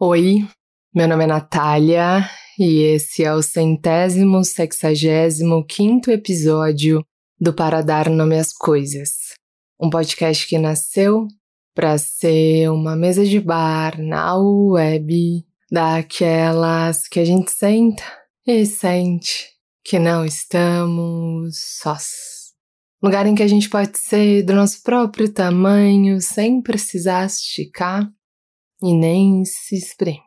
Oi, meu nome é Natália e esse é o centésimo sexagésimo quinto episódio do Para Dar Nome às Coisas, um podcast que nasceu para ser uma mesa de bar na web daquelas que a gente senta e sente que não estamos sós. Lugar em que a gente pode ser do nosso próprio tamanho sem precisar esticar e nem se espreme.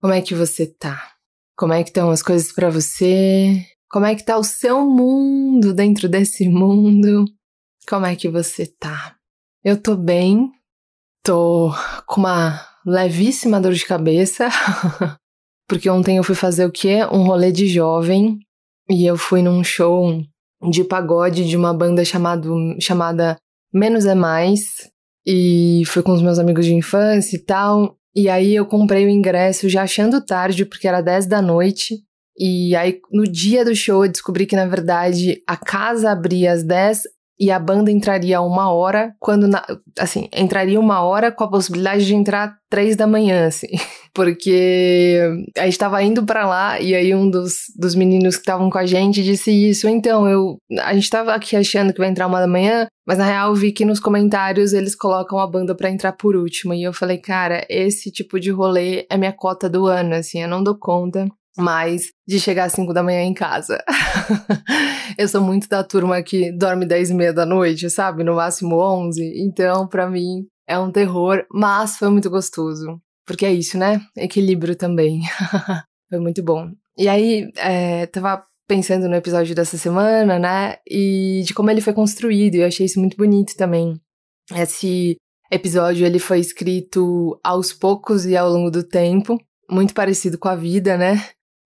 Como é que você tá? Como é que estão as coisas para você? Como é que tá o seu mundo dentro desse mundo? Como é que você tá? Eu tô bem, tô com uma levíssima dor de cabeça, porque ontem eu fui fazer o quê? Um rolê de jovem e eu fui num show de pagode de uma banda chamado, chamada Menos é Mais, e fui com os meus amigos de infância e tal. E aí eu comprei o ingresso já achando tarde, porque era 10 da noite. E aí no dia do show eu descobri que na verdade a casa abria às 10 e a banda entraria uma hora, quando, na, assim, entraria uma hora com a possibilidade de entrar três da manhã, assim. Porque a gente tava indo para lá e aí um dos, dos meninos que estavam com a gente disse isso. Então, eu, a gente tava aqui achando que vai entrar uma da manhã, mas na real vi que nos comentários eles colocam a banda para entrar por último. E eu falei, cara, esse tipo de rolê é minha cota do ano, assim, eu não dou conta mais de chegar às 5 da manhã em casa. eu sou muito da turma que dorme 10 e meia da noite, sabe? No máximo 11. Então, para mim, é um terror, mas foi muito gostoso. Porque é isso, né? Equilíbrio também. foi muito bom. E aí, é, tava pensando no episódio dessa semana, né? E de como ele foi construído. E eu achei isso muito bonito também. Esse episódio, ele foi escrito aos poucos e ao longo do tempo. Muito parecido com a vida, né?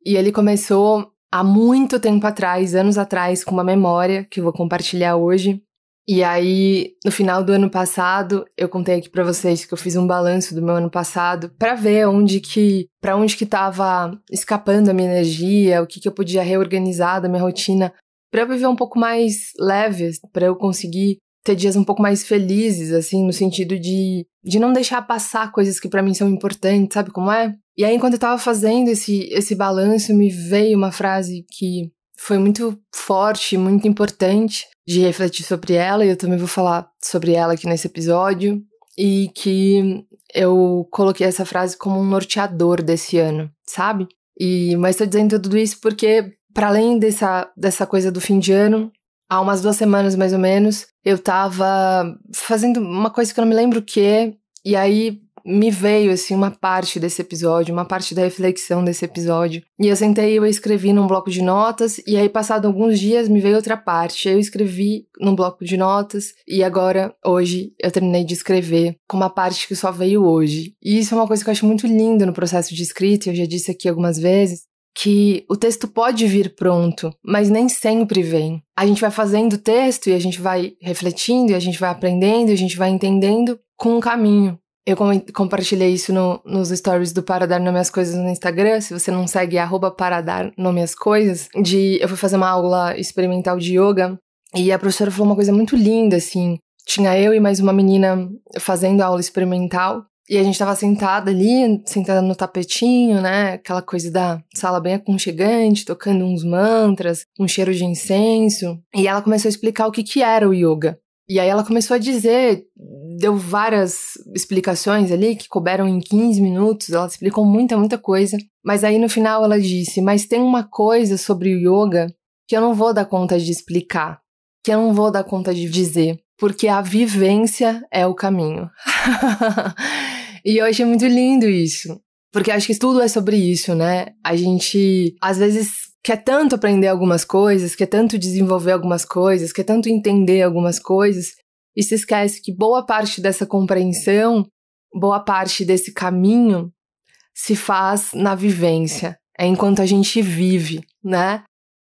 E ele começou há muito tempo atrás, anos atrás, com uma memória que eu vou compartilhar hoje. E aí, no final do ano passado, eu contei aqui para vocês que eu fiz um balanço do meu ano passado para ver onde que, para onde que tava escapando a minha energia, o que que eu podia reorganizar da minha rotina, para eu viver um pouco mais leve, para eu conseguir ter dias um pouco mais felizes, assim, no sentido de, de não deixar passar coisas que para mim são importantes, sabe como é? E aí, enquanto eu tava fazendo esse, esse balanço, me veio uma frase que foi muito forte, muito importante de refletir sobre ela, e eu também vou falar sobre ela aqui nesse episódio, e que eu coloquei essa frase como um norteador desse ano, sabe? E mas tô dizendo tudo isso porque para além dessa dessa coisa do fim de ano, há umas duas semanas mais ou menos, eu tava fazendo uma coisa que eu não me lembro o que, e aí me veio assim uma parte desse episódio, uma parte da reflexão desse episódio. E eu sentei, eu escrevi num bloco de notas e aí passado alguns dias me veio outra parte. Eu escrevi num bloco de notas e agora hoje eu terminei de escrever com uma parte que só veio hoje. E isso é uma coisa que eu acho muito linda no processo de escrita, eu já disse aqui algumas vezes, que o texto pode vir pronto, mas nem sempre vem. A gente vai fazendo o texto e a gente vai refletindo e a gente vai aprendendo e a gente vai entendendo com um caminho. Eu compartilhei isso no, nos stories do Para Dar Nome às Coisas no Instagram. Se você não segue, é arroba para dar nome às coisas. De, eu fui fazer uma aula experimental de yoga e a professora falou uma coisa muito linda, assim. Tinha eu e mais uma menina fazendo aula experimental. E a gente tava sentada ali, sentada no tapetinho, né? Aquela coisa da sala bem aconchegante, tocando uns mantras, um cheiro de incenso. E ela começou a explicar o que, que era o yoga. E aí ela começou a dizer, deu várias explicações ali que couberam em 15 minutos, ela explicou muita, muita coisa. Mas aí no final ela disse: Mas tem uma coisa sobre o yoga que eu não vou dar conta de explicar, que eu não vou dar conta de dizer, porque a vivência é o caminho. e eu achei muito lindo isso. Porque acho que tudo é sobre isso, né? A gente, às vezes, quer tanto aprender algumas coisas, quer tanto desenvolver algumas coisas, quer tanto entender algumas coisas, e se esquece que boa parte dessa compreensão, boa parte desse caminho se faz na vivência, é enquanto a gente vive, né?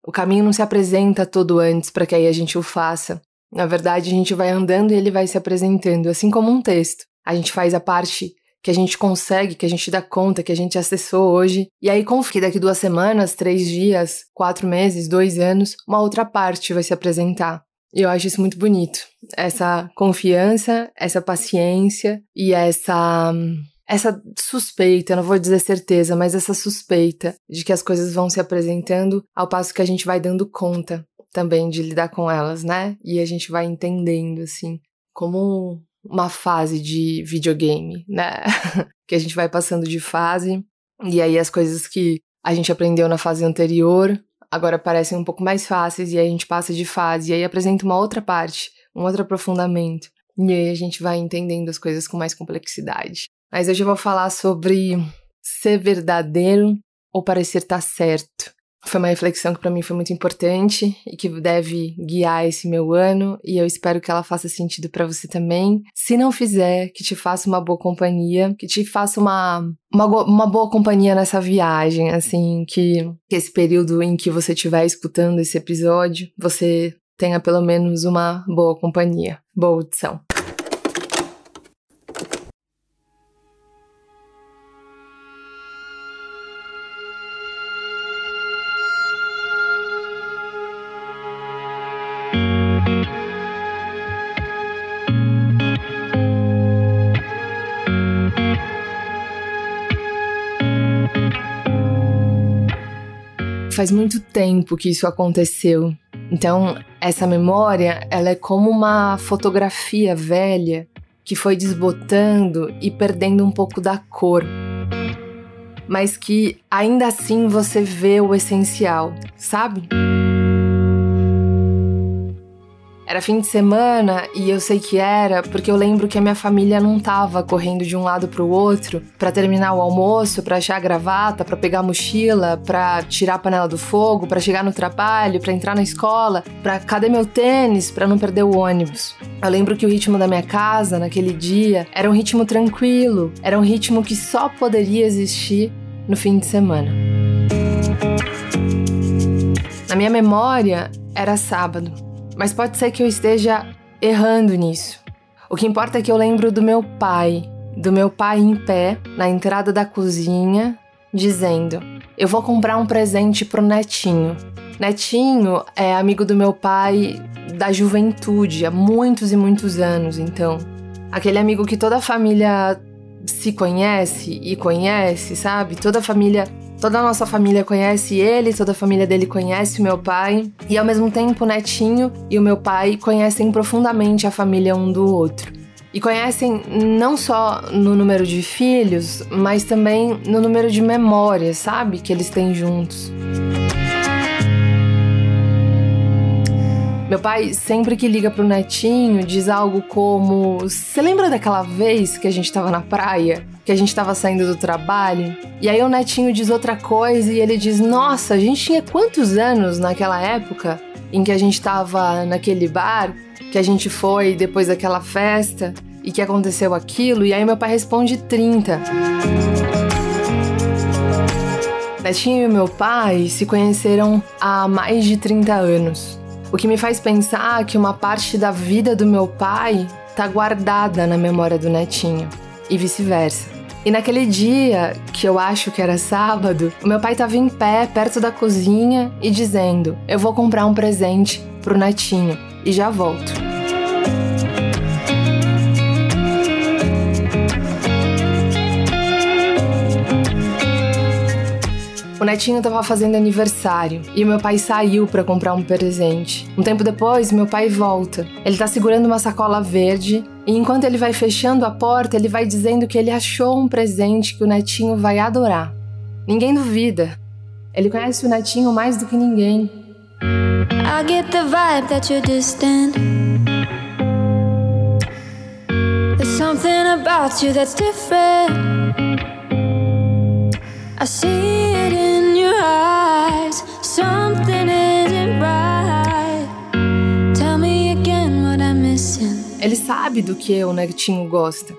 O caminho não se apresenta todo antes para que aí a gente o faça. Na verdade, a gente vai andando e ele vai se apresentando, assim como um texto. A gente faz a parte que a gente consegue, que a gente dá conta, que a gente acessou hoje. E aí confia que daqui duas semanas, três dias, quatro meses, dois anos, uma outra parte vai se apresentar. E eu acho isso muito bonito. Essa confiança, essa paciência e essa essa suspeita, não vou dizer certeza, mas essa suspeita de que as coisas vão se apresentando ao passo que a gente vai dando conta também de lidar com elas, né? E a gente vai entendendo, assim, como uma fase de videogame, né? que a gente vai passando de fase e aí as coisas que a gente aprendeu na fase anterior agora parecem um pouco mais fáceis e aí a gente passa de fase e aí apresenta uma outra parte, um outro aprofundamento. E aí a gente vai entendendo as coisas com mais complexidade. Mas hoje eu vou falar sobre ser verdadeiro ou parecer estar tá certo. Foi uma reflexão que para mim foi muito importante e que deve guiar esse meu ano e eu espero que ela faça sentido para você também. Se não fizer, que te faça uma boa companhia, que te faça uma, uma, uma boa companhia nessa viagem, assim, que, que esse período em que você estiver escutando esse episódio, você tenha pelo menos uma boa companhia. Boa audição. Faz muito tempo que isso aconteceu. Então, essa memória, ela é como uma fotografia velha que foi desbotando e perdendo um pouco da cor. Mas que ainda assim você vê o essencial, sabe? Era fim de semana e eu sei que era porque eu lembro que a minha família não tava correndo de um lado pro outro para terminar o almoço, para achar a gravata, para pegar a mochila, para tirar a panela do fogo, para chegar no trabalho, para entrar na escola, para cadê meu tênis, para não perder o ônibus. Eu lembro que o ritmo da minha casa naquele dia era um ritmo tranquilo, era um ritmo que só poderia existir no fim de semana. Na minha memória, era sábado mas pode ser que eu esteja errando nisso. O que importa é que eu lembro do meu pai, do meu pai em pé na entrada da cozinha, dizendo: Eu vou comprar um presente pro netinho. Netinho é amigo do meu pai da juventude, há muitos e muitos anos, então. Aquele amigo que toda a família se conhece e conhece, sabe? Toda a família Toda a nossa família conhece ele, toda a família dele conhece o meu pai, e ao mesmo tempo o netinho e o meu pai conhecem profundamente a família um do outro. E conhecem não só no número de filhos, mas também no número de memórias, sabe? Que eles têm juntos. Meu pai, sempre que liga pro netinho, diz algo como: Você lembra daquela vez que a gente tava na praia? Que a gente tava saindo do trabalho? E aí o netinho diz outra coisa e ele diz: Nossa, a gente tinha quantos anos naquela época em que a gente tava naquele bar, que a gente foi depois daquela festa e que aconteceu aquilo? E aí meu pai responde: 30. Netinho e meu pai se conheceram há mais de 30 anos. O que me faz pensar que uma parte da vida do meu pai tá guardada na memória do netinho e vice-versa. E naquele dia, que eu acho que era sábado, o meu pai estava em pé perto da cozinha e dizendo: Eu vou comprar um presente pro netinho e já volto. O netinho estava fazendo aniversário e o meu pai saiu para comprar um presente. Um tempo depois, meu pai volta. Ele tá segurando uma sacola verde e enquanto ele vai fechando a porta, ele vai dizendo que ele achou um presente que o netinho vai adorar. Ninguém duvida. Ele conhece o netinho mais do que ninguém. I get the vibe that you're distant. There's something about you that's different. Ele sabe do que o netinho gosta.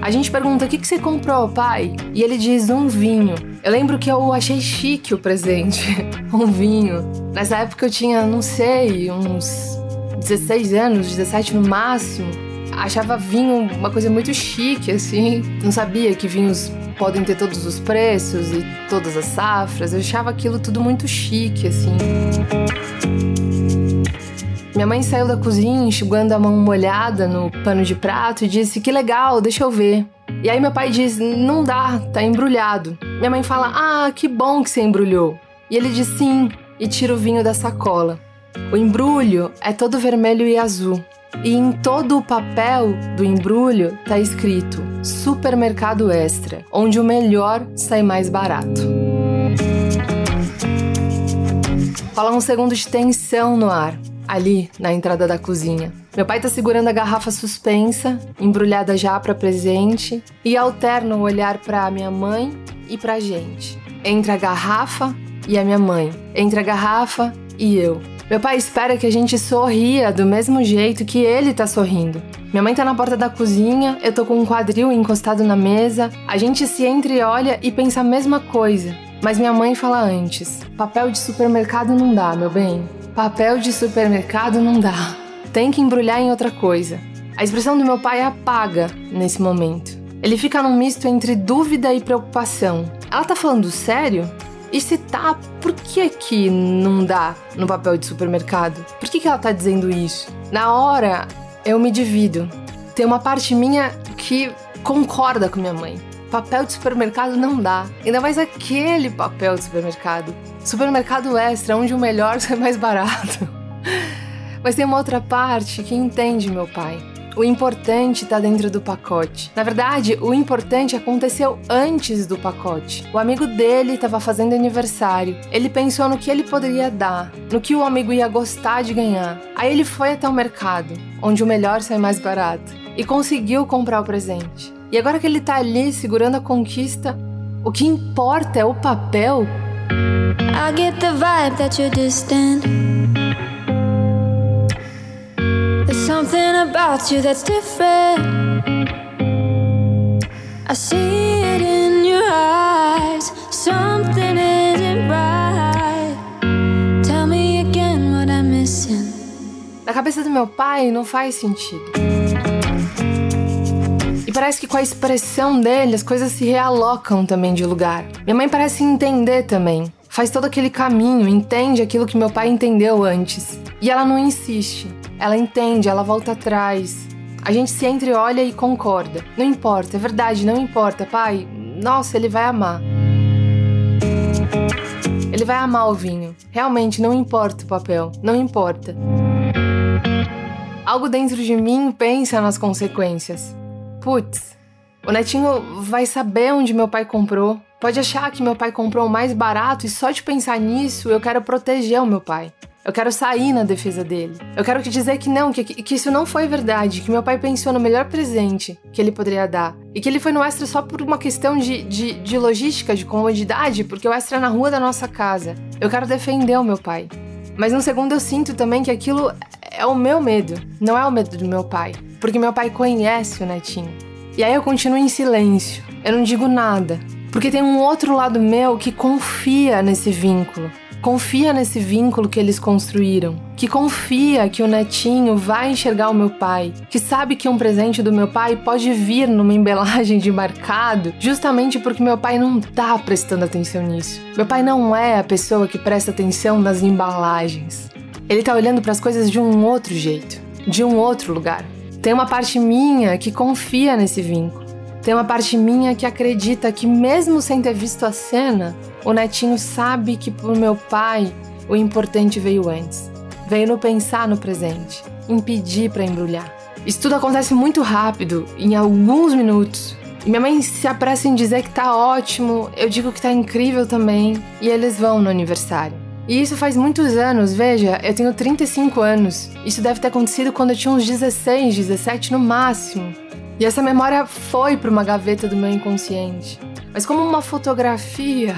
A gente pergunta: o que, que você comprou, pai? E ele diz: um vinho. Eu lembro que eu achei chique o presente. um vinho. Nessa época eu tinha, não sei, uns 16 anos, 17 no máximo. Achava vinho uma coisa muito chique, assim. Não sabia que vinhos podem ter todos os preços e todas as safras. Eu achava aquilo tudo muito chique, assim. Minha mãe saiu da cozinha enxugando a mão molhada no pano de prato e disse: Que legal, deixa eu ver. E aí meu pai diz: Não dá, tá embrulhado. Minha mãe fala: Ah, que bom que você embrulhou. E ele diz sim e tira o vinho da sacola. O embrulho é todo vermelho e azul. E em todo o papel do embrulho tá escrito Supermercado Extra, onde o melhor sai mais barato. Rola um segundo de tensão no ar, ali na entrada da cozinha. Meu pai tá segurando a garrafa suspensa, embrulhada já para presente, e alterna o olhar para minha mãe e pra gente. Entre a garrafa e a minha mãe, entre a garrafa e eu. Meu pai espera que a gente sorria do mesmo jeito que ele tá sorrindo. Minha mãe tá na porta da cozinha, eu tô com um quadril encostado na mesa, a gente se entreolha e pensa a mesma coisa. Mas minha mãe fala antes: papel de supermercado não dá, meu bem. Papel de supermercado não dá tem que embrulhar em outra coisa. A expressão do meu pai apaga nesse momento. Ele fica num misto entre dúvida e preocupação. Ela tá falando sério? E se tá, por que que não dá no papel de supermercado? Por que que ela tá dizendo isso? Na hora, eu me divido. Tem uma parte minha que concorda com minha mãe. Papel de supermercado não dá. Ainda mais aquele papel de supermercado. Supermercado extra, onde o melhor é mais barato. Mas tem uma outra parte que entende meu pai. O importante está dentro do pacote. Na verdade, o importante aconteceu antes do pacote. O amigo dele estava fazendo aniversário. Ele pensou no que ele poderia dar, no que o amigo ia gostar de ganhar. Aí ele foi até o mercado, onde o melhor sai mais barato, e conseguiu comprar o presente. E agora que ele está ali segurando a conquista, o que importa é o papel. I get the vibe that you're distant. Something about you that's different. I see it in your eyes. Something isn't right. Tell me again what I'm missing. Na cabeça do meu pai não faz sentido. E parece que com a expressão dele as coisas se realocam também de lugar. Minha mãe parece entender também. Faz todo aquele caminho, entende aquilo que meu pai entendeu antes. E ela não insiste. Ela entende, ela volta atrás. A gente se entreolha e concorda. Não importa, é verdade, não importa, pai. Nossa, ele vai amar. Ele vai amar o vinho. Realmente, não importa o papel, não importa. Algo dentro de mim pensa nas consequências. Putz, o netinho vai saber onde meu pai comprou. Pode achar que meu pai comprou o mais barato e só de pensar nisso eu quero proteger o meu pai. Eu quero sair na defesa dele. Eu quero dizer que não, que, que isso não foi verdade, que meu pai pensou no melhor presente que ele poderia dar. E que ele foi no extra só por uma questão de, de, de logística, de comodidade, porque o extra é na rua da nossa casa. Eu quero defender o meu pai. Mas num segundo eu sinto também que aquilo é o meu medo, não é o medo do meu pai. Porque meu pai conhece o netinho. E aí eu continuo em silêncio, eu não digo nada. Porque tem um outro lado meu que confia nesse vínculo confia nesse vínculo que eles construíram, que confia que o netinho vai enxergar o meu pai, que sabe que um presente do meu pai pode vir numa embalagem de marcado, justamente porque meu pai não tá prestando atenção nisso. Meu pai não é a pessoa que presta atenção nas embalagens. Ele tá olhando para as coisas de um outro jeito, de um outro lugar. Tem uma parte minha que confia nesse vínculo. Tem uma parte minha que acredita que, mesmo sem ter visto a cena, o netinho sabe que pro meu pai o importante veio antes. Veio no pensar no presente, em pedir para embrulhar. Isso tudo acontece muito rápido, em alguns minutos. Minha mãe se apressa em dizer que tá ótimo, eu digo que tá incrível também, e eles vão no aniversário. E isso faz muitos anos, veja, eu tenho 35 anos. Isso deve ter acontecido quando eu tinha uns 16, 17 no máximo. E essa memória foi para uma gaveta do meu inconsciente. Mas como uma fotografia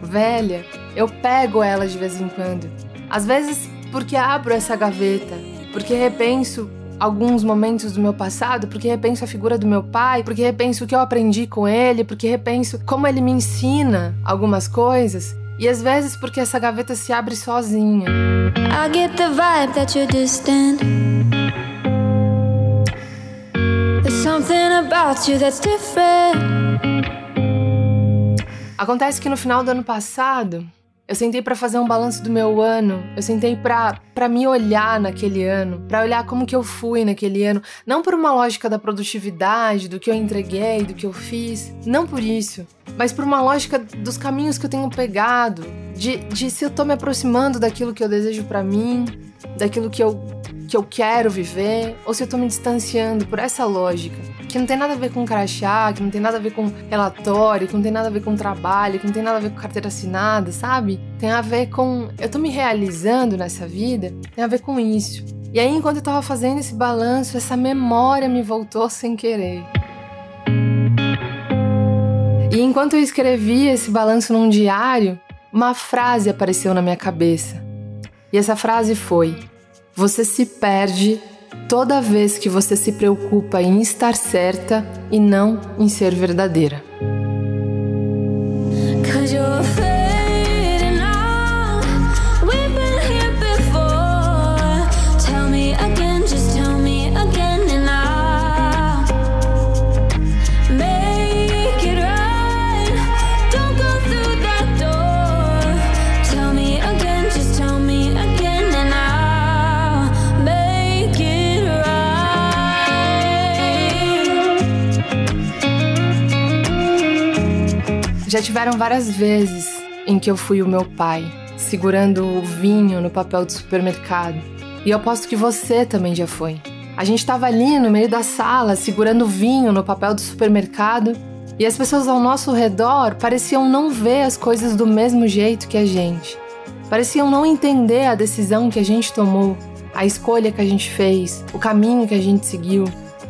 velha, eu pego ela de vez em quando. Às vezes porque abro essa gaveta, porque repenso alguns momentos do meu passado, porque repenso a figura do meu pai, porque repenso o que eu aprendi com ele, porque repenso como ele me ensina algumas coisas. E às vezes porque essa gaveta se abre sozinha. I get the vibe that you're distant. Something about you that's different. Acontece que no final do ano passado, Eu sentei para fazer um balanço do meu ano. Eu sentei para para me olhar naquele ano, para olhar como que eu fui naquele ano, não por uma lógica da produtividade, do que eu entreguei, do que eu fiz, não por isso, mas por uma lógica dos caminhos que eu tenho pegado, de, de se eu tô me aproximando daquilo que eu desejo para mim, daquilo que eu que eu quero viver, ou se eu tô me distanciando por essa lógica, que não tem nada a ver com crachá, que não tem nada a ver com relatório, que não tem nada a ver com trabalho, que não tem nada a ver com carteira assinada, sabe? Tem a ver com eu tô me realizando nessa vida, tem a ver com isso. E aí, enquanto eu tava fazendo esse balanço, essa memória me voltou sem querer. E enquanto eu escrevia esse balanço num diário, uma frase apareceu na minha cabeça. E essa frase foi: você se perde toda vez que você se preocupa em estar certa e não em ser verdadeira. Já tiveram várias vezes em que eu fui o meu pai, segurando o vinho no papel do supermercado. E eu aposto que você também já foi. A gente estava ali no meio da sala, segurando o vinho no papel do supermercado, e as pessoas ao nosso redor pareciam não ver as coisas do mesmo jeito que a gente. Pareciam não entender a decisão que a gente tomou, a escolha que a gente fez, o caminho que a gente seguiu.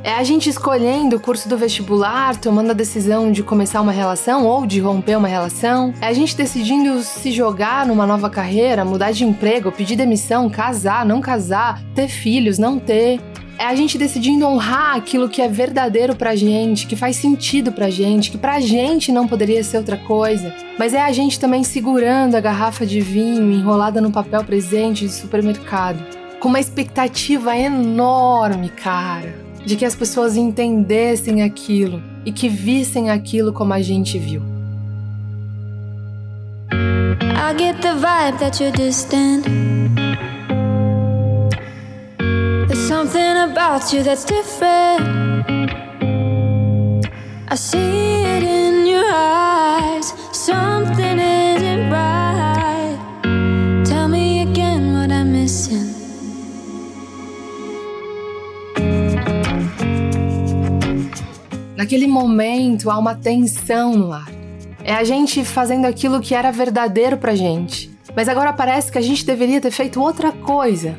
É a gente escolhendo o curso do vestibular, tomando a decisão de começar uma relação ou de romper uma relação. É a gente decidindo se jogar numa nova carreira, mudar de emprego, pedir demissão, casar, não casar, ter filhos, não ter. É a gente decidindo honrar aquilo que é verdadeiro pra gente, que faz sentido pra gente, que pra gente não poderia ser outra coisa. Mas é a gente também segurando a garrafa de vinho enrolada no papel presente de supermercado, com uma expectativa enorme, cara de que as pessoas entendessem aquilo e que vissem aquilo como a gente viu. I get the vibe that you're distant. There's something about you that's different. I see it in your eyes. Naquele momento há uma tensão no ar. É a gente fazendo aquilo que era verdadeiro pra gente. Mas agora parece que a gente deveria ter feito outra coisa.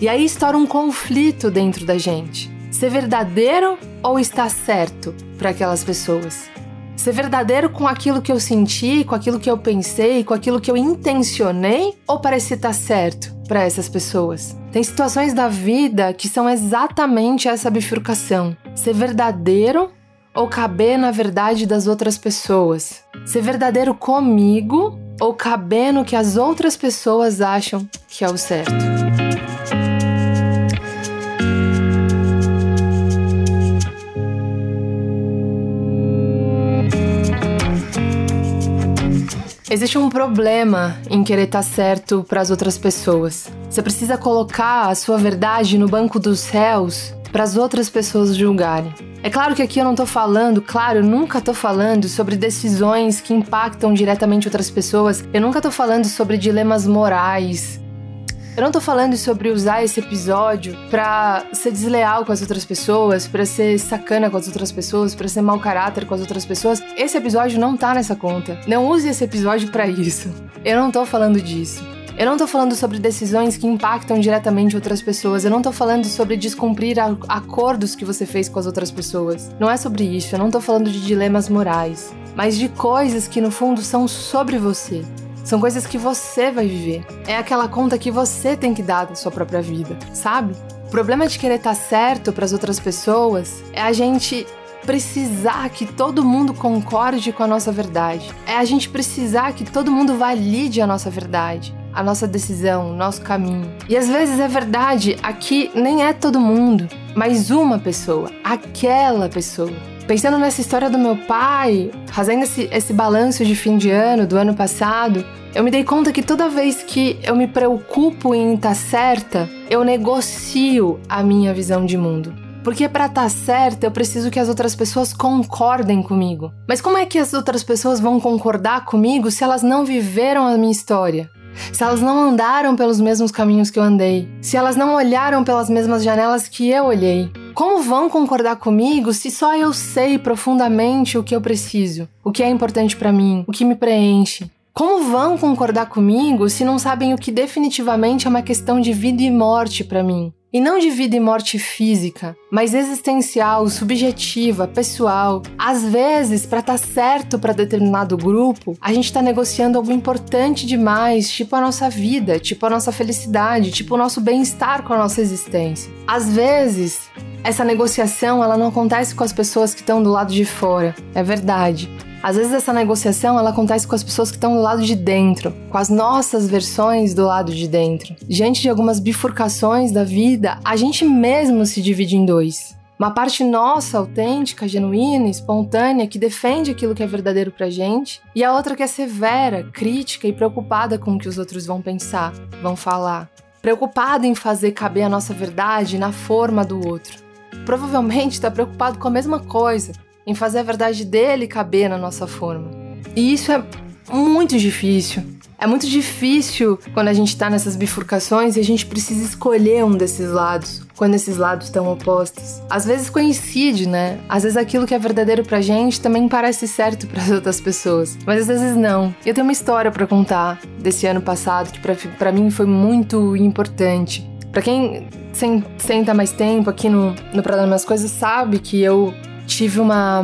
E aí estoura um conflito dentro da gente. Ser verdadeiro ou estar certo para aquelas pessoas? Ser verdadeiro com aquilo que eu senti, com aquilo que eu pensei, com aquilo que eu intencionei ou parece estar certo para essas pessoas? Tem situações da vida que são exatamente essa bifurcação. Ser verdadeiro ou caber na verdade das outras pessoas? Ser verdadeiro comigo ou caber no que as outras pessoas acham que é o certo? Existe um problema em querer estar certo para as outras pessoas. Você precisa colocar a sua verdade no banco dos réus para as outras pessoas julgarem. É claro que aqui eu não tô falando, claro, eu nunca tô falando sobre decisões que impactam diretamente outras pessoas, eu nunca tô falando sobre dilemas morais. Eu não tô falando sobre usar esse episódio pra ser desleal com as outras pessoas, pra ser sacana com as outras pessoas, pra ser mau caráter com as outras pessoas. Esse episódio não tá nessa conta. Não use esse episódio para isso. Eu não tô falando disso. Eu não tô falando sobre decisões que impactam diretamente outras pessoas. Eu não tô falando sobre descumprir acordos que você fez com as outras pessoas. Não é sobre isso. Eu não tô falando de dilemas morais, mas de coisas que no fundo são sobre você. São coisas que você vai viver. É aquela conta que você tem que dar da sua própria vida, sabe? O problema de querer estar tá certo para as outras pessoas é a gente precisar que todo mundo concorde com a nossa verdade. É a gente precisar que todo mundo valide a nossa verdade a nossa decisão, o nosso caminho. E às vezes é verdade, aqui nem é todo mundo, mas uma pessoa, aquela pessoa. Pensando nessa história do meu pai, fazendo esse, esse balanço de fim de ano, do ano passado, eu me dei conta que toda vez que eu me preocupo em estar tá certa, eu negocio a minha visão de mundo. Porque para estar tá certa, eu preciso que as outras pessoas concordem comigo. Mas como é que as outras pessoas vão concordar comigo se elas não viveram a minha história? Se elas não andaram pelos mesmos caminhos que eu andei? Se elas não olharam pelas mesmas janelas que eu olhei? Como vão concordar comigo se só eu sei profundamente o que eu preciso, o que é importante para mim, o que me preenche? Como vão concordar comigo se não sabem o que definitivamente é uma questão de vida e morte para mim? E não de vida e morte física, mas existencial, subjetiva, pessoal. Às vezes, para estar tá certo para determinado grupo, a gente está negociando algo importante demais, tipo a nossa vida, tipo a nossa felicidade, tipo o nosso bem-estar com a nossa existência. Às vezes, essa negociação ela não acontece com as pessoas que estão do lado de fora, é verdade. Às vezes essa negociação ela acontece com as pessoas que estão do lado de dentro, com as nossas versões do lado de dentro. Diante de algumas bifurcações da vida, a gente mesmo se divide em dois. Uma parte nossa, autêntica, genuína, espontânea, que defende aquilo que é verdadeiro pra gente, e a outra que é severa, crítica e preocupada com o que os outros vão pensar, vão falar. Preocupada em fazer caber a nossa verdade na forma do outro. Provavelmente está preocupado com a mesma coisa, em fazer a verdade dele caber na nossa forma. E isso é muito difícil. É muito difícil quando a gente está nessas bifurcações e a gente precisa escolher um desses lados, quando esses lados estão opostos. Às vezes coincide, né? Às vezes aquilo que é verdadeiro pra gente também parece certo para as outras pessoas, mas às vezes não. Eu tenho uma história para contar desse ano passado que para mim foi muito importante. Para quem senta mais tempo aqui no, no Dar Minhas Coisas sabe que eu tive uma,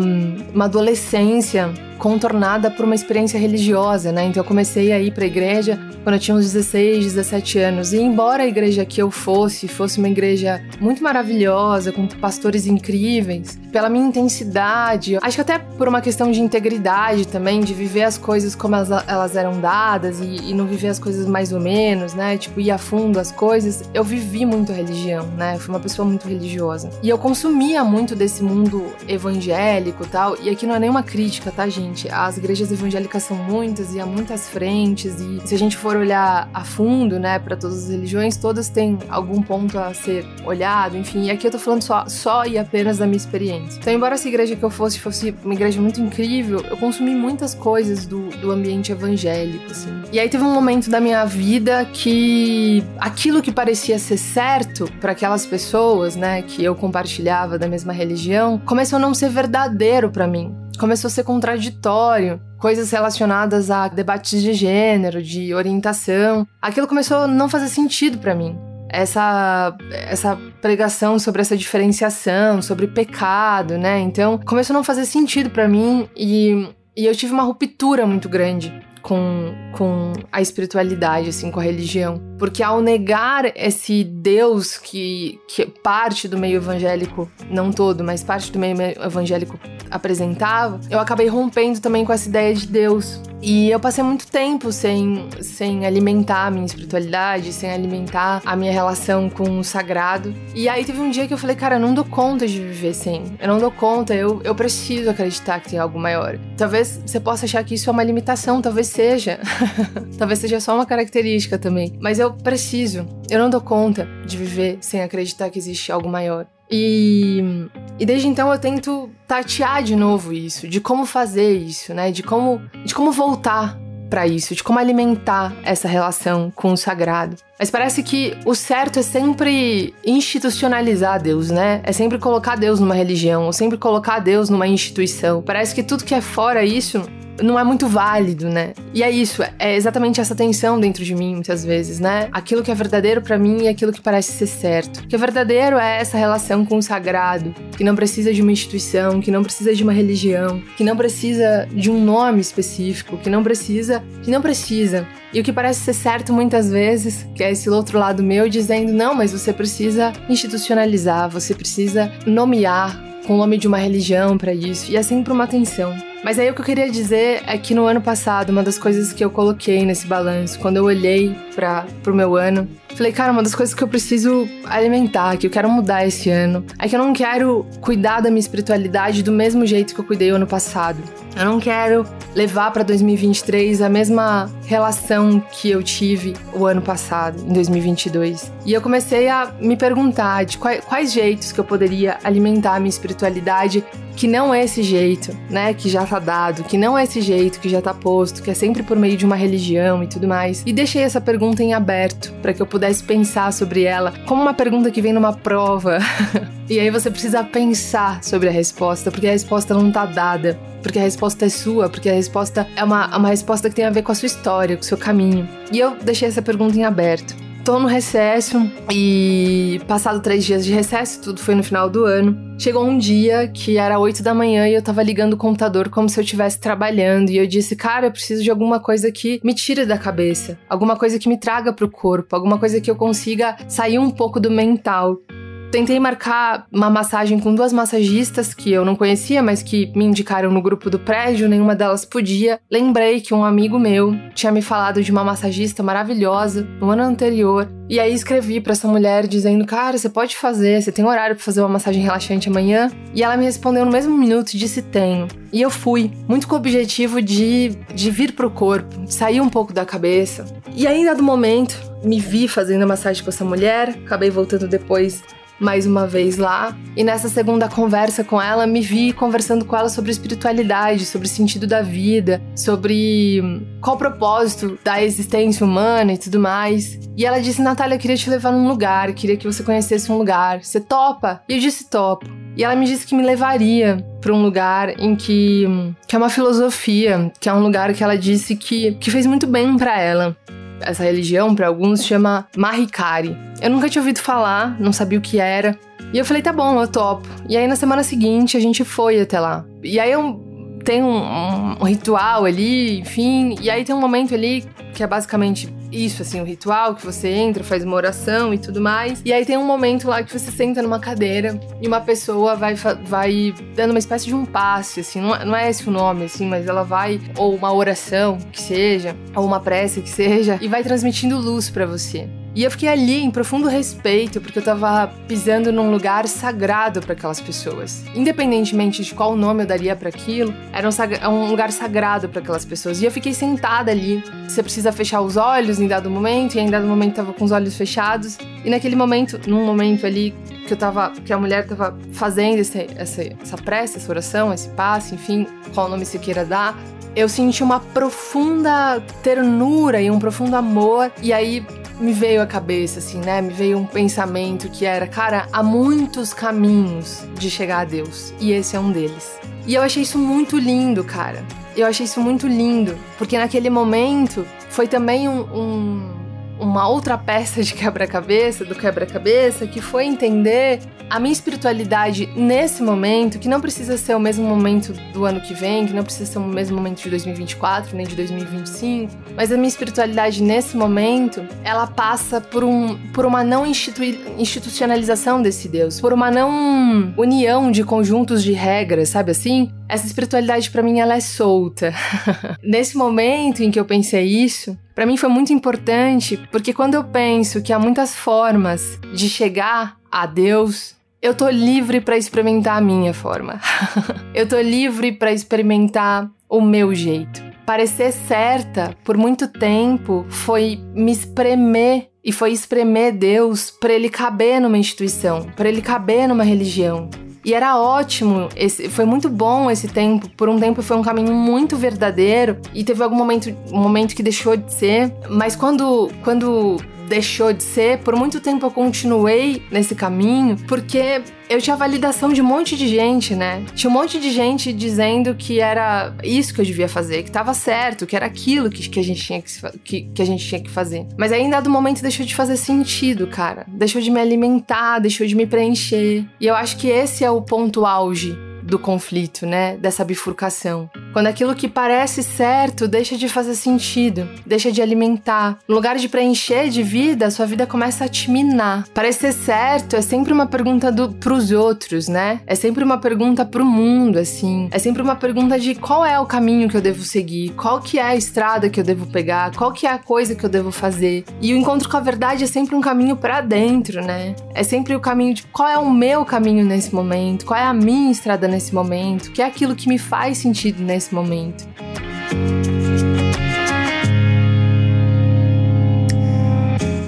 uma adolescência contornada por uma experiência religiosa, né? Então eu comecei a ir para a igreja quando eu tinha uns 16, 17 anos. E embora a igreja que eu fosse fosse uma igreja muito maravilhosa, com pastores incríveis, pela minha intensidade, acho que até por uma questão de integridade também, de viver as coisas como elas, elas eram dadas e, e, não viver as coisas mais ou menos, né? Tipo, ir a fundo as coisas, eu vivi muito religião, né? Eu fui uma pessoa muito religiosa. E eu consumia muito desse mundo evangélico tal. E aqui não é nenhuma crítica, tá, gente? gente, as igrejas evangélicas são muitas e há muitas frentes e se a gente for olhar a fundo, né, para todas as religiões, todas têm algum ponto a ser olhado, enfim. E aqui eu tô falando só, só e apenas da minha experiência. Então, embora essa igreja que eu fosse fosse uma igreja muito incrível, eu consumi muitas coisas do, do ambiente evangélico, assim. E aí teve um momento da minha vida que aquilo que parecia ser certo para aquelas pessoas, né, que eu compartilhava da mesma religião, começou a não ser verdadeiro para mim começou a ser contraditório, coisas relacionadas a debates de gênero, de orientação. Aquilo começou a não fazer sentido para mim. Essa, essa pregação sobre essa diferenciação, sobre pecado, né? Então, começou a não fazer sentido para mim e, e eu tive uma ruptura muito grande com, com a espiritualidade, assim, com a religião. Porque ao negar esse Deus que, que parte do meio evangélico, não todo, mas parte do meio evangélico apresentava, eu acabei rompendo também com essa ideia de Deus. E eu passei muito tempo sem, sem alimentar a minha espiritualidade, sem alimentar a minha relação com o sagrado. E aí teve um dia que eu falei, cara, eu não dou conta de viver sem. Eu não dou conta, eu, eu preciso acreditar que tem algo maior. Talvez você possa achar que isso é uma limitação, talvez seja. talvez seja só uma característica também. Mas eu preciso. Eu não dou conta de viver sem acreditar que existe algo maior. E, e desde então eu tento tatear de novo isso, de como fazer isso, né? De como, de como voltar para isso, de como alimentar essa relação com o sagrado. Mas parece que o certo é sempre institucionalizar Deus, né? É sempre colocar Deus numa religião, ou sempre colocar Deus numa instituição. Parece que tudo que é fora isso não é muito válido, né? E é isso, é exatamente essa tensão dentro de mim, muitas vezes, né? Aquilo que é verdadeiro para mim e aquilo que parece ser certo. O que é verdadeiro é essa relação com o sagrado, que não precisa de uma instituição, que não precisa de uma religião, que não precisa de um nome específico, que não precisa, que não precisa. E o que parece ser certo muitas vezes, que é esse outro lado meu dizendo, não, mas você precisa institucionalizar, você precisa nomear com o nome de uma religião para isso, e é sempre uma tensão. Mas aí o que eu queria dizer é que no ano passado, uma das coisas que eu coloquei nesse balanço, quando eu olhei para o meu ano, falei, cara, uma das coisas que eu preciso alimentar, que eu quero mudar esse ano, é que eu não quero cuidar da minha espiritualidade do mesmo jeito que eu cuidei o ano passado. Eu não quero levar para 2023 a mesma relação que eu tive o ano passado, em 2022. E eu comecei a me perguntar de quais, quais jeitos que eu poderia alimentar a minha espiritualidade que não é esse jeito, né, que já tá dado, que não é esse jeito que já tá posto, que é sempre por meio de uma religião e tudo mais. E deixei essa pergunta em aberto para que eu pudesse pensar sobre ela como uma pergunta que vem numa prova. e aí você precisa pensar sobre a resposta, porque a resposta não tá dada porque a resposta é sua, porque a resposta é uma, uma resposta que tem a ver com a sua história, com o seu caminho. E eu deixei essa pergunta em aberto. Tô no recesso e passado três dias de recesso, tudo foi no final do ano. Chegou um dia que era oito da manhã e eu tava ligando o computador como se eu estivesse trabalhando. E eu disse, cara, eu preciso de alguma coisa que me tire da cabeça, alguma coisa que me traga pro corpo, alguma coisa que eu consiga sair um pouco do mental. Tentei marcar uma massagem com duas massagistas que eu não conhecia, mas que me indicaram no grupo do prédio, nenhuma delas podia. Lembrei que um amigo meu tinha me falado de uma massagista maravilhosa no ano anterior. E aí escrevi para essa mulher dizendo: "Cara, você pode fazer, você tem horário para fazer uma massagem relaxante amanhã?" E ela me respondeu no mesmo minuto e disse: "Tenho". E eu fui, muito com o objetivo de de vir pro corpo, de sair um pouco da cabeça. E ainda do momento, me vi fazendo a massagem com essa mulher, acabei voltando depois mais uma vez lá. E nessa segunda conversa com ela, me vi conversando com ela sobre espiritualidade, sobre o sentido da vida, sobre hum, qual o propósito da existência humana e tudo mais. E ela disse: Natália, eu queria te levar num lugar, queria que você conhecesse um lugar. Você topa? E eu disse: topo. E ela me disse que me levaria para um lugar em que hum, que é uma filosofia, que é um lugar que ela disse que que fez muito bem para ela essa religião, para alguns, chama Mahikari. Eu nunca tinha ouvido falar, não sabia o que era. E eu falei, tá bom, eu topo. E aí na semana seguinte a gente foi até lá. E aí eu tem um, um, ritual ali, enfim. E aí tem um momento ali que é basicamente isso, assim, o um ritual, que você entra, faz uma oração e tudo mais. E aí tem um momento lá que você senta numa cadeira e uma pessoa vai, vai dando uma espécie de um passe, assim, não, é, não é esse o nome, assim, mas ela vai, ou uma oração que seja, ou uma prece que seja, e vai transmitindo luz para você. E eu fiquei ali em profundo respeito, porque eu tava pisando num lugar sagrado para aquelas pessoas. Independentemente de qual nome eu daria para aquilo, era um, um, lugar sagrado para aquelas pessoas. E eu fiquei sentada ali. Você precisa fechar os olhos em dado momento, e em dado momento tava com os olhos fechados. E naquele momento, num momento ali que eu tava, que a mulher tava fazendo esse, essa, essa prece, essa oração, esse passe, enfim, qual nome você queira dar, eu senti uma profunda ternura e um profundo amor. E aí me veio à cabeça, assim, né? Me veio um pensamento que era, cara, há muitos caminhos de chegar a Deus. E esse é um deles. E eu achei isso muito lindo, cara. Eu achei isso muito lindo. Porque naquele momento foi também um, um uma outra peça de quebra-cabeça, do quebra-cabeça, que foi entender a minha espiritualidade nesse momento, que não precisa ser o mesmo momento do ano que vem, que não precisa ser o mesmo momento de 2024, nem de 2025, mas a minha espiritualidade nesse momento, ela passa por, um, por uma não institucionalização desse Deus, por uma não união de conjuntos de regras, sabe assim? Essa espiritualidade para mim ela é solta. nesse momento em que eu pensei isso, para mim foi muito importante, porque quando eu penso que há muitas formas de chegar a Deus, eu tô livre para experimentar a minha forma. eu tô livre para experimentar o meu jeito. Parecer certa por muito tempo foi me espremer e foi espremer Deus para ele caber numa instituição, para ele caber numa religião. E era ótimo, esse, foi muito bom esse tempo. Por um tempo foi um caminho muito verdadeiro e teve algum momento, um momento que deixou de ser. Mas quando, quando deixou de ser, por muito tempo eu continuei nesse caminho, porque eu tinha validação de um monte de gente, né? Tinha um monte de gente dizendo que era isso que eu devia fazer, que tava certo, que era aquilo que, que, a, gente tinha que, que, que a gente tinha que fazer. Mas aí, em dado momento, deixou de fazer sentido, cara. Deixou de me alimentar, deixou de me preencher. E eu acho que esse é o ponto auge do conflito, né? Dessa bifurcação. Quando aquilo que parece certo deixa de fazer sentido, deixa de alimentar. No lugar de preencher de vida, sua vida começa a te minar. Parecer certo é sempre uma pergunta do, pros outros, né? É sempre uma pergunta pro mundo, assim. É sempre uma pergunta de qual é o caminho que eu devo seguir, qual que é a estrada que eu devo pegar, qual que é a coisa que eu devo fazer. E o encontro com a verdade é sempre um caminho para dentro, né? É sempre o caminho de qual é o meu caminho nesse momento, qual é a minha estrada nesse momento, que é aquilo que me faz sentido nesse momento.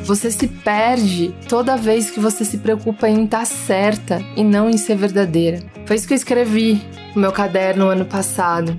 Você se perde toda vez que você se preocupa em estar certa e não em ser verdadeira. Foi isso que eu escrevi no meu caderno ano passado.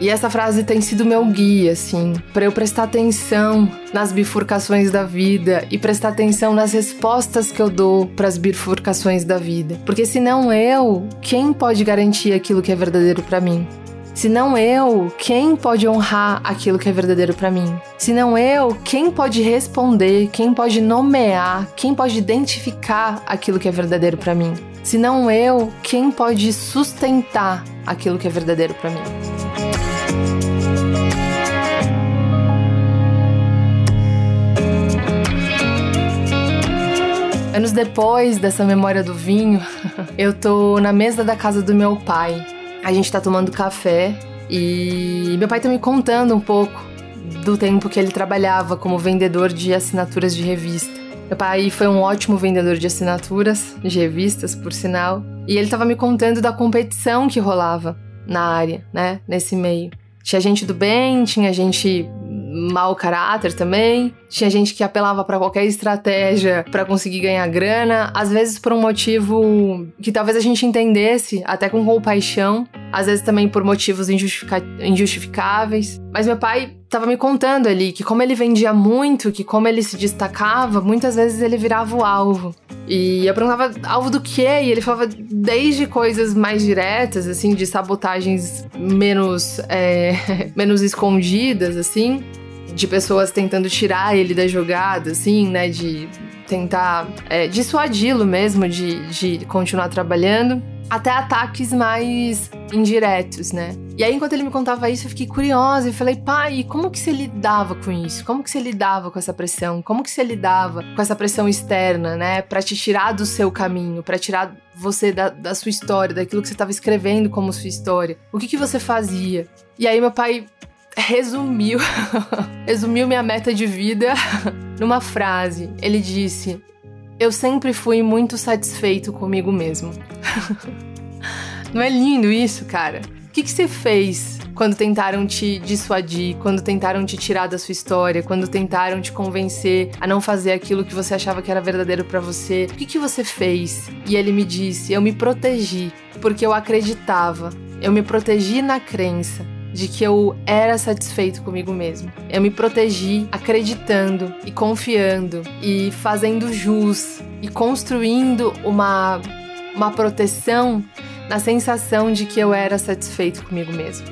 E essa frase tem sido meu guia, assim, para eu prestar atenção nas bifurcações da vida e prestar atenção nas respostas que eu dou para as bifurcações da vida. Porque se não eu, quem pode garantir aquilo que é verdadeiro para mim? Se não eu, quem pode honrar aquilo que é verdadeiro para mim? Se não eu, quem pode responder, quem pode nomear, quem pode identificar aquilo que é verdadeiro para mim? Se não eu, quem pode sustentar aquilo que é verdadeiro para mim? Anos depois dessa memória do vinho, eu tô na mesa da casa do meu pai. A gente tá tomando café e meu pai tá me contando um pouco do tempo que ele trabalhava como vendedor de assinaturas de revista. Meu pai foi um ótimo vendedor de assinaturas, de revistas, por sinal, e ele tava me contando da competição que rolava na área, né, nesse meio. Tinha gente do bem, tinha gente mau caráter também. Tinha gente que apelava para qualquer estratégia para conseguir ganhar grana, às vezes por um motivo que talvez a gente entendesse, até com compaixão, às vezes também por motivos injustifica injustificáveis. Mas meu pai estava me contando ali que como ele vendia muito, que como ele se destacava, muitas vezes ele virava o alvo. E eu perguntava alvo do quê? E ele falava desde coisas mais diretas, assim, de sabotagens menos, é, menos escondidas, assim, de pessoas tentando tirar ele da jogada, assim, né? De tentar é, dissuadi-lo mesmo de, de continuar trabalhando, até ataques mais indiretos, né? E aí, enquanto ele me contava isso, eu fiquei curiosa e falei, pai, como que você lidava com isso? Como que você lidava com essa pressão? Como que você lidava com essa pressão externa, né? Pra te tirar do seu caminho, para tirar você da, da, sua história, daquilo que você estava escrevendo como sua história. O que que você fazia? E aí, meu pai resumiu, resumiu minha meta de vida numa frase. Ele disse: Eu sempre fui muito satisfeito comigo mesmo. Não é lindo isso, cara? O que, que você fez quando tentaram te dissuadir, quando tentaram te tirar da sua história, quando tentaram te convencer a não fazer aquilo que você achava que era verdadeiro para você? O que, que você fez? E ele me disse: Eu me protegi, porque eu acreditava. Eu me protegi na crença de que eu era satisfeito comigo mesmo. Eu me protegi acreditando e confiando e fazendo jus e construindo uma, uma proteção na sensação de que eu era satisfeito comigo mesmo.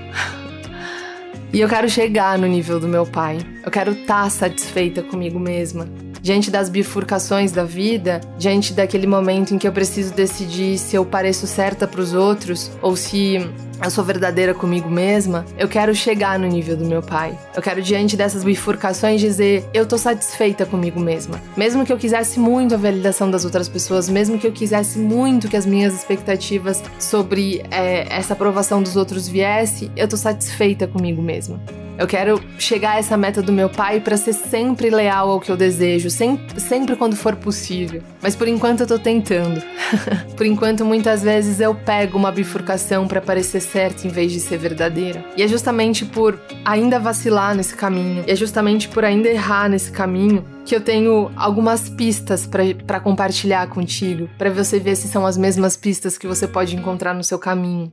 e eu quero chegar no nível do meu pai. Eu quero estar tá satisfeita comigo mesma diante das bifurcações da vida, diante daquele momento em que eu preciso decidir se eu pareço certa para os outros ou se eu sou verdadeira comigo mesma, eu quero chegar no nível do meu pai. Eu quero, diante dessas bifurcações, dizer: eu tô satisfeita comigo mesma. Mesmo que eu quisesse muito a validação das outras pessoas, mesmo que eu quisesse muito que as minhas expectativas sobre é, essa aprovação dos outros viesse, eu tô satisfeita comigo mesma. Eu quero chegar a essa meta do meu pai para ser sempre leal ao que eu desejo, sempre, sempre quando for possível. Mas por enquanto eu tô tentando. por enquanto, muitas vezes eu pego uma bifurcação para parecer certa em vez de ser verdadeira. E é justamente por ainda vacilar nesse caminho, e é justamente por ainda errar nesse caminho que eu tenho algumas pistas para compartilhar contigo, para você ver se são as mesmas pistas que você pode encontrar no seu caminho.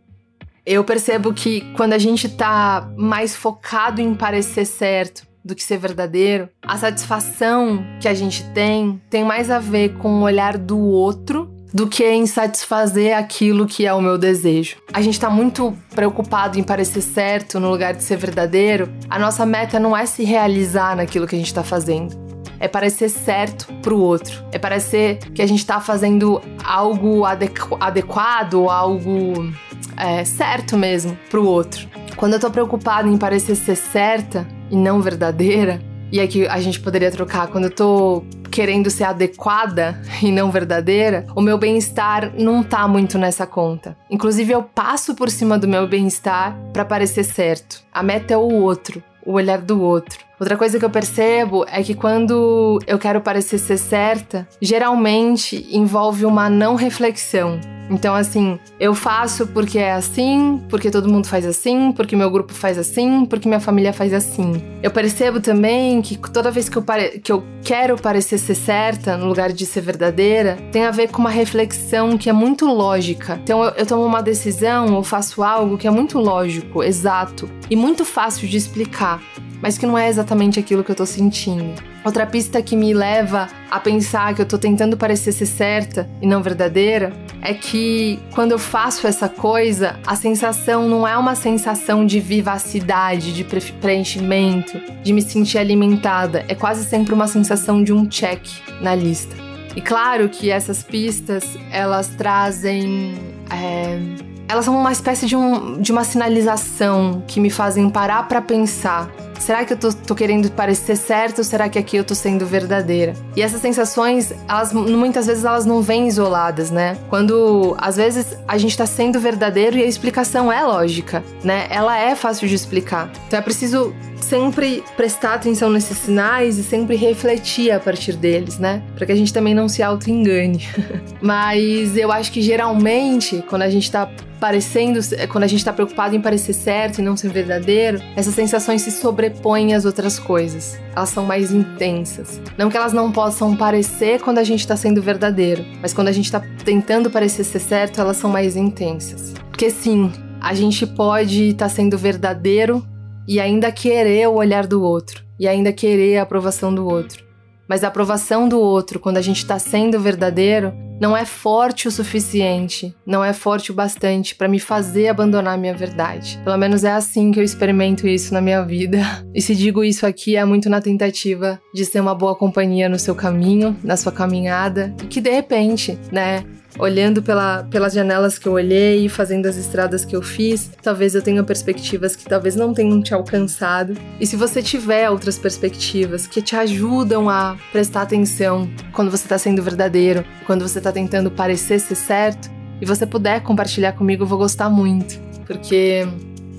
Eu percebo que quando a gente tá mais focado em parecer certo do que ser verdadeiro, a satisfação que a gente tem tem mais a ver com o olhar do outro do que em satisfazer aquilo que é o meu desejo. A gente tá muito preocupado em parecer certo no lugar de ser verdadeiro. A nossa meta não é se realizar naquilo que a gente tá fazendo. É parecer certo pro outro. É parecer que a gente tá fazendo algo adequ adequado, algo é, certo mesmo pro outro. Quando eu tô preocupada em parecer ser certa e não verdadeira, e aqui a gente poderia trocar quando eu tô querendo ser adequada e não verdadeira, o meu bem-estar não tá muito nessa conta. Inclusive eu passo por cima do meu bem-estar para parecer certo. A meta é o outro, o olhar do outro. Outra coisa que eu percebo é que quando eu quero parecer ser certa, geralmente envolve uma não reflexão. Então, assim, eu faço porque é assim, porque todo mundo faz assim, porque meu grupo faz assim, porque minha família faz assim. Eu percebo também que toda vez que eu, pare... que eu quero parecer ser certa, no lugar de ser verdadeira, tem a ver com uma reflexão que é muito lógica. Então, eu, eu tomo uma decisão ou faço algo que é muito lógico, exato e muito fácil de explicar mas que não é exatamente aquilo que eu tô sentindo. Outra pista que me leva a pensar que eu tô tentando parecer ser certa e não verdadeira é que quando eu faço essa coisa, a sensação não é uma sensação de vivacidade, de preenchimento, de me sentir alimentada, é quase sempre uma sensação de um check na lista. E claro que essas pistas elas trazem é, elas são uma espécie de, um, de uma sinalização que me fazem parar para pensar Será que eu tô, tô, querendo parecer certo ou será que aqui eu tô sendo verdadeira? E essas sensações, elas muitas vezes elas não vêm isoladas, né? Quando às vezes a gente tá sendo verdadeiro e a explicação é lógica, né? Ela é fácil de explicar. Então é preciso sempre prestar atenção nesses sinais e sempre refletir a partir deles, né? Para que a gente também não se auto-engane. Mas eu acho que geralmente, quando a gente tá parecendo, quando a gente tá preocupado em parecer certo e não ser verdadeiro, essas sensações se sobrepõem às outras coisas. Elas são mais intensas. Não que elas não possam parecer quando a gente tá sendo verdadeiro, mas quando a gente tá tentando parecer ser certo, elas são mais intensas. Porque sim, a gente pode estar tá sendo verdadeiro e ainda querer o olhar do outro, e ainda querer a aprovação do outro. Mas a aprovação do outro, quando a gente está sendo verdadeiro, não é forte o suficiente, não é forte o bastante para me fazer abandonar a minha verdade. Pelo menos é assim que eu experimento isso na minha vida. E se digo isso aqui, é muito na tentativa de ser uma boa companhia no seu caminho, na sua caminhada, e que de repente, né, olhando pela, pelas janelas que eu olhei, fazendo as estradas que eu fiz, talvez eu tenha perspectivas que talvez não tenham te alcançado. E se você tiver outras perspectivas que te ajudam a prestar atenção quando você está sendo verdadeiro, quando você está tentando parecer ser certo, e você puder compartilhar comigo, eu vou gostar muito, porque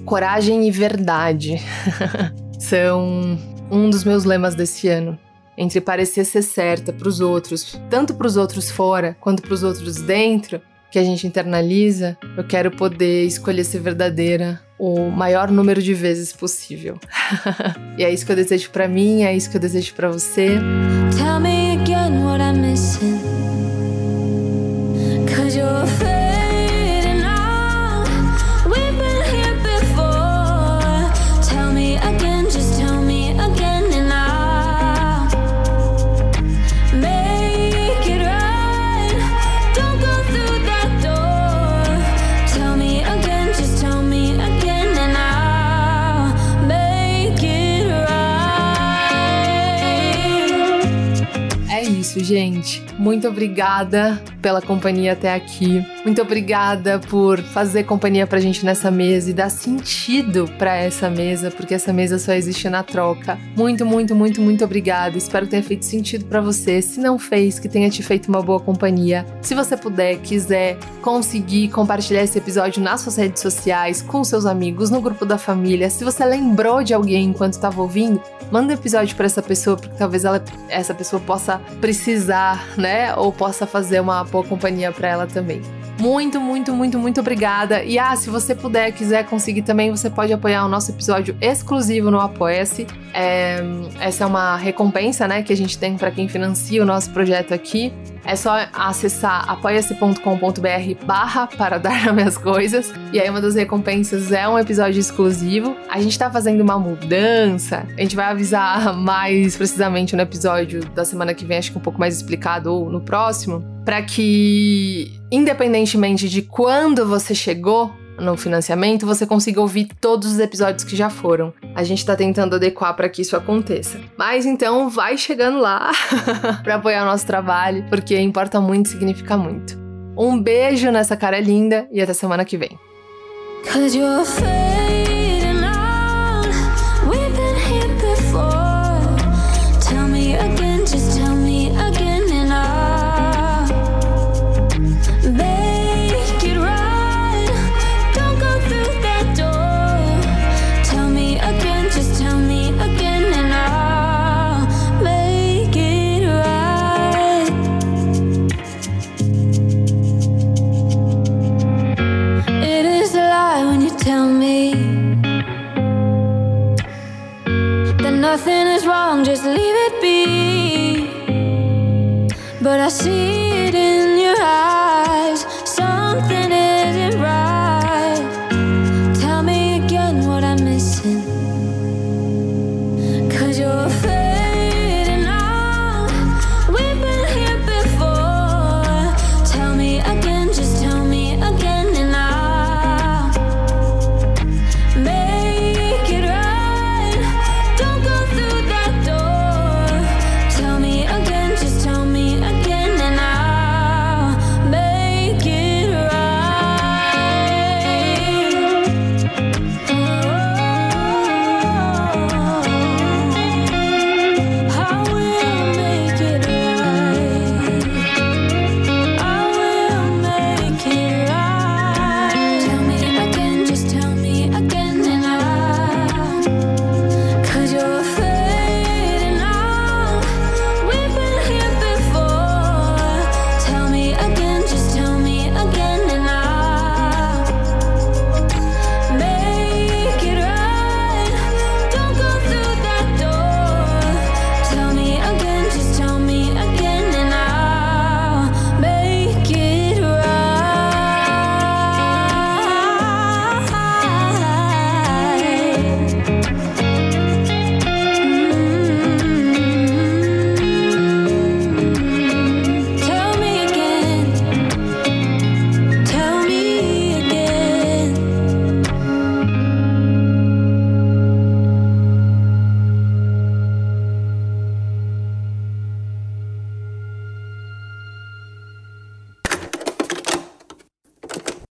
coragem e verdade são um dos meus lemas desse ano entre parecer ser certa para os outros, tanto para os outros fora quanto para os outros dentro, que a gente internaliza, eu quero poder escolher ser verdadeira o maior número de vezes possível. e é isso que eu desejo para mim, é isso que eu desejo para você. Tell me isso, gente. Muito obrigada pela companhia até aqui. Muito obrigada por fazer companhia pra gente nessa mesa e dar sentido para essa mesa, porque essa mesa só existe na troca. Muito, muito, muito, muito obrigada. Espero que tenha feito sentido para você. Se não fez, que tenha te feito uma boa companhia. Se você puder, quiser conseguir compartilhar esse episódio nas suas redes sociais, com seus amigos, no grupo da família, se você lembrou de alguém enquanto estava ouvindo, manda um episódio para essa pessoa, porque talvez ela, essa pessoa possa precisar, né? Ou possa fazer uma boa companhia para ela também. Muito, muito, muito, muito obrigada. E ah, se você puder, quiser conseguir também, você pode apoiar o nosso episódio exclusivo no Apoia-se. É, essa é uma recompensa, né, que a gente tem para quem financia o nosso projeto aqui. É só acessar apoia-se.com.br barra para dar minhas coisas. E aí uma das recompensas é um episódio exclusivo. A gente tá fazendo uma mudança. A gente vai avisar mais precisamente no episódio da semana que vem, acho que um pouco mais explicado, ou no próximo. para que, independentemente de quando você chegou no financiamento, você consiga ouvir todos os episódios que já foram. A gente tá tentando adequar para que isso aconteça. Mas então, vai chegando lá para apoiar o nosso trabalho, porque importa muito, significa muito. Um beijo nessa cara linda e até semana que vem. wrong, just leave it be. But I see it in your eyes.